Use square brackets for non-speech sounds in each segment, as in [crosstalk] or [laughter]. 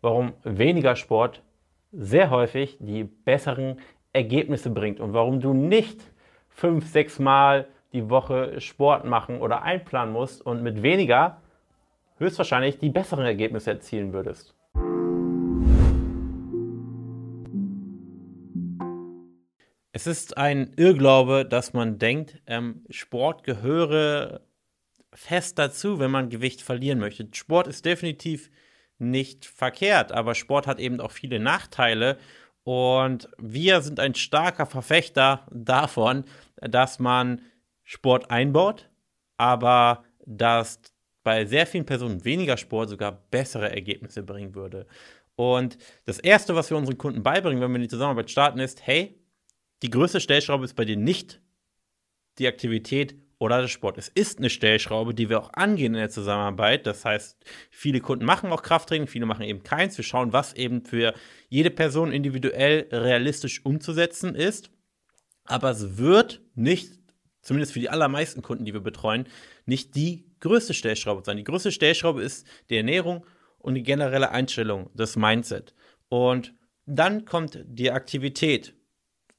warum weniger Sport sehr häufig die besseren Ergebnisse bringt und warum du nicht fünf, sechs Mal die Woche Sport machen oder einplanen musst und mit weniger höchstwahrscheinlich die besseren Ergebnisse erzielen würdest. Es ist ein Irrglaube, dass man denkt, ähm, Sport gehöre fest dazu, wenn man Gewicht verlieren möchte. Sport ist definitiv nicht verkehrt, aber Sport hat eben auch viele Nachteile. Und wir sind ein starker Verfechter davon, dass man Sport einbaut, aber dass bei sehr vielen Personen weniger Sport sogar bessere Ergebnisse bringen würde. Und das Erste, was wir unseren Kunden beibringen, wenn wir die Zusammenarbeit starten, ist, hey, die größte Stellschraube ist bei dir nicht die Aktivität oder der Sport. Es ist eine Stellschraube, die wir auch angehen in der Zusammenarbeit. Das heißt, viele Kunden machen auch Krafttraining, viele machen eben keins. Wir schauen, was eben für jede Person individuell realistisch umzusetzen ist. Aber es wird nicht, zumindest für die allermeisten Kunden, die wir betreuen, nicht die größte Stellschraube sein. Die größte Stellschraube ist die Ernährung und die generelle Einstellung, das Mindset. Und dann kommt die Aktivität.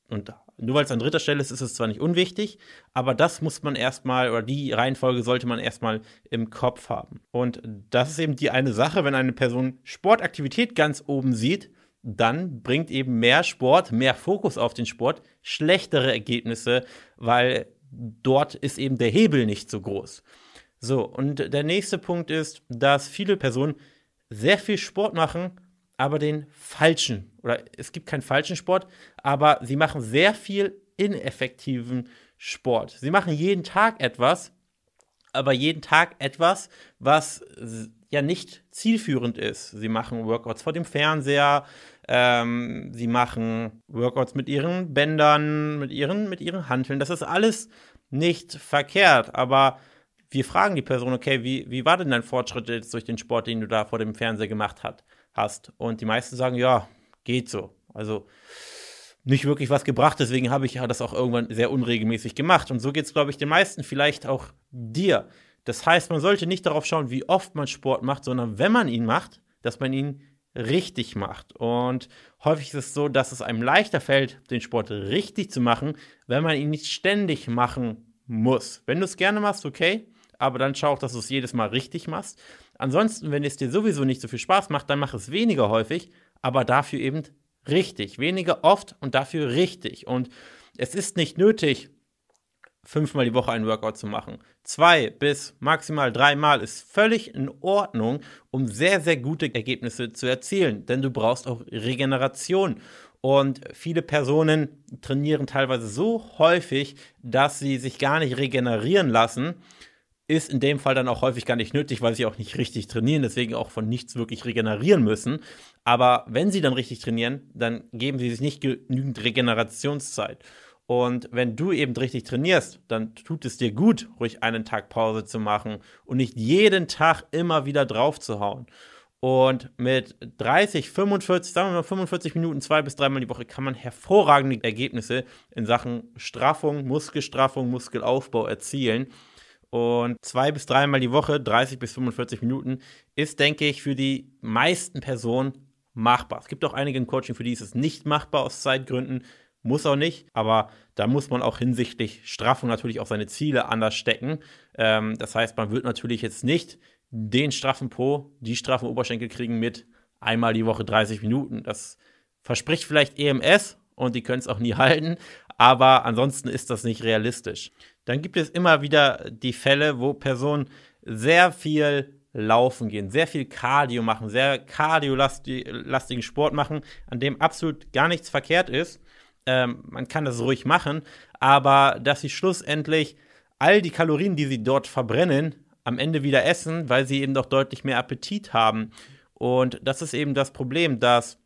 Und nur weil es an dritter Stelle ist, ist es zwar nicht unwichtig, aber das muss man erstmal, oder die Reihenfolge sollte man erstmal im Kopf haben. Und das ist eben die eine Sache, wenn eine Person Sportaktivität ganz oben sieht, dann bringt eben mehr Sport, mehr Fokus auf den Sport, schlechtere Ergebnisse, weil dort ist eben der Hebel nicht so groß. So, und der nächste Punkt ist, dass viele Personen sehr viel Sport machen, aber den falschen, oder es gibt keinen falschen Sport, aber sie machen sehr viel ineffektiven Sport. Sie machen jeden Tag etwas, aber jeden Tag etwas, was ja nicht zielführend ist. Sie machen Workouts vor dem Fernseher, ähm, sie machen Workouts mit ihren Bändern, mit ihren, mit ihren Hanteln. Das ist alles nicht verkehrt, aber wir fragen die Person, okay, wie, wie war denn dein Fortschritt jetzt durch den Sport, den du da vor dem Fernseher gemacht hast? hast. Und die meisten sagen, ja, geht so. Also nicht wirklich was gebracht, deswegen habe ich ja das auch irgendwann sehr unregelmäßig gemacht. Und so geht es, glaube ich, den meisten, vielleicht auch dir. Das heißt, man sollte nicht darauf schauen, wie oft man Sport macht, sondern wenn man ihn macht, dass man ihn richtig macht. Und häufig ist es so, dass es einem leichter fällt, den Sport richtig zu machen, wenn man ihn nicht ständig machen muss. Wenn du es gerne machst, okay, aber dann schau auch, dass du es jedes Mal richtig machst. Ansonsten, wenn es dir sowieso nicht so viel Spaß macht, dann mach es weniger häufig, aber dafür eben richtig. Weniger oft und dafür richtig. Und es ist nicht nötig, fünfmal die Woche einen Workout zu machen. Zwei bis maximal dreimal ist völlig in Ordnung, um sehr, sehr gute Ergebnisse zu erzielen. Denn du brauchst auch Regeneration. Und viele Personen trainieren teilweise so häufig, dass sie sich gar nicht regenerieren lassen ist in dem Fall dann auch häufig gar nicht nötig, weil sie auch nicht richtig trainieren, deswegen auch von nichts wirklich regenerieren müssen. Aber wenn sie dann richtig trainieren, dann geben sie sich nicht genügend Regenerationszeit. Und wenn du eben richtig trainierst, dann tut es dir gut, ruhig einen Tag Pause zu machen und nicht jeden Tag immer wieder drauf zu hauen. Und mit 30, 45, sagen wir mal 45 Minuten, zwei bis dreimal die Woche, kann man hervorragende Ergebnisse in Sachen Straffung, Muskelstraffung, Muskelaufbau erzielen. Und zwei bis dreimal die Woche, 30 bis 45 Minuten, ist, denke ich, für die meisten Personen machbar. Es gibt auch einige im Coaching, für die ist es nicht machbar aus Zeitgründen. Muss auch nicht, aber da muss man auch hinsichtlich Straffung natürlich auch seine Ziele anders stecken. Ähm, das heißt, man wird natürlich jetzt nicht den straffen Po, die straffen Oberschenkel kriegen mit einmal die Woche 30 Minuten. Das verspricht vielleicht EMS und die können es auch nie [laughs] halten, aber ansonsten ist das nicht realistisch. Dann gibt es immer wieder die Fälle, wo Personen sehr viel laufen gehen, sehr viel Cardio machen, sehr kardiolastigen Sport machen, an dem absolut gar nichts verkehrt ist. Ähm, man kann das ruhig machen, aber dass sie schlussendlich all die Kalorien, die sie dort verbrennen, am Ende wieder essen, weil sie eben doch deutlich mehr Appetit haben. Und das ist eben das Problem, dass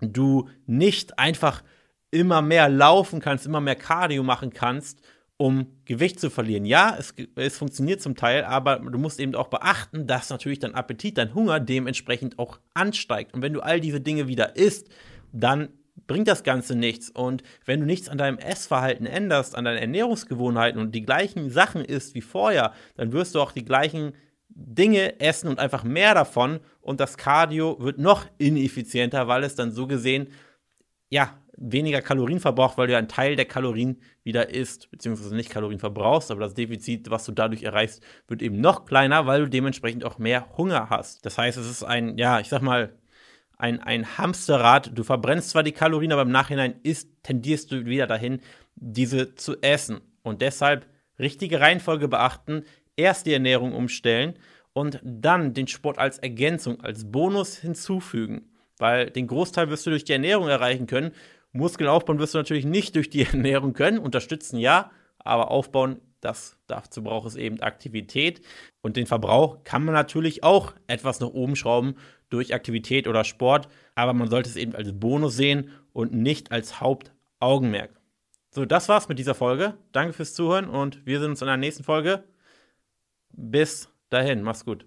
du nicht einfach immer mehr laufen kannst, immer mehr Cardio machen kannst, um Gewicht zu verlieren. Ja, es, es funktioniert zum Teil, aber du musst eben auch beachten, dass natürlich dein Appetit, dein Hunger dementsprechend auch ansteigt. Und wenn du all diese Dinge wieder isst, dann bringt das Ganze nichts. Und wenn du nichts an deinem Essverhalten änderst, an deinen Ernährungsgewohnheiten und die gleichen Sachen isst wie vorher, dann wirst du auch die gleichen Dinge essen und einfach mehr davon und das Cardio wird noch ineffizienter, weil es dann so gesehen, ja, weniger Kalorien verbraucht, weil du ja einen Teil der Kalorien wieder isst, beziehungsweise nicht Kalorien verbrauchst, aber das Defizit, was du dadurch erreichst, wird eben noch kleiner, weil du dementsprechend auch mehr Hunger hast. Das heißt, es ist ein, ja, ich sag mal, ein, ein Hamsterrad. Du verbrennst zwar die Kalorien, aber im Nachhinein isst, tendierst du wieder dahin, diese zu essen. Und deshalb richtige Reihenfolge beachten, erst die Ernährung umstellen und dann den Sport als Ergänzung, als Bonus hinzufügen. Weil den Großteil wirst du durch die Ernährung erreichen können Muskeln aufbauen wirst du natürlich nicht durch die [laughs] Ernährung können. Unterstützen ja, aber aufbauen, das, dazu braucht es eben Aktivität. Und den Verbrauch kann man natürlich auch etwas nach oben schrauben durch Aktivität oder Sport, aber man sollte es eben als Bonus sehen und nicht als Hauptaugenmerk. So, das war's mit dieser Folge. Danke fürs Zuhören und wir sehen uns in der nächsten Folge. Bis dahin, mach's gut.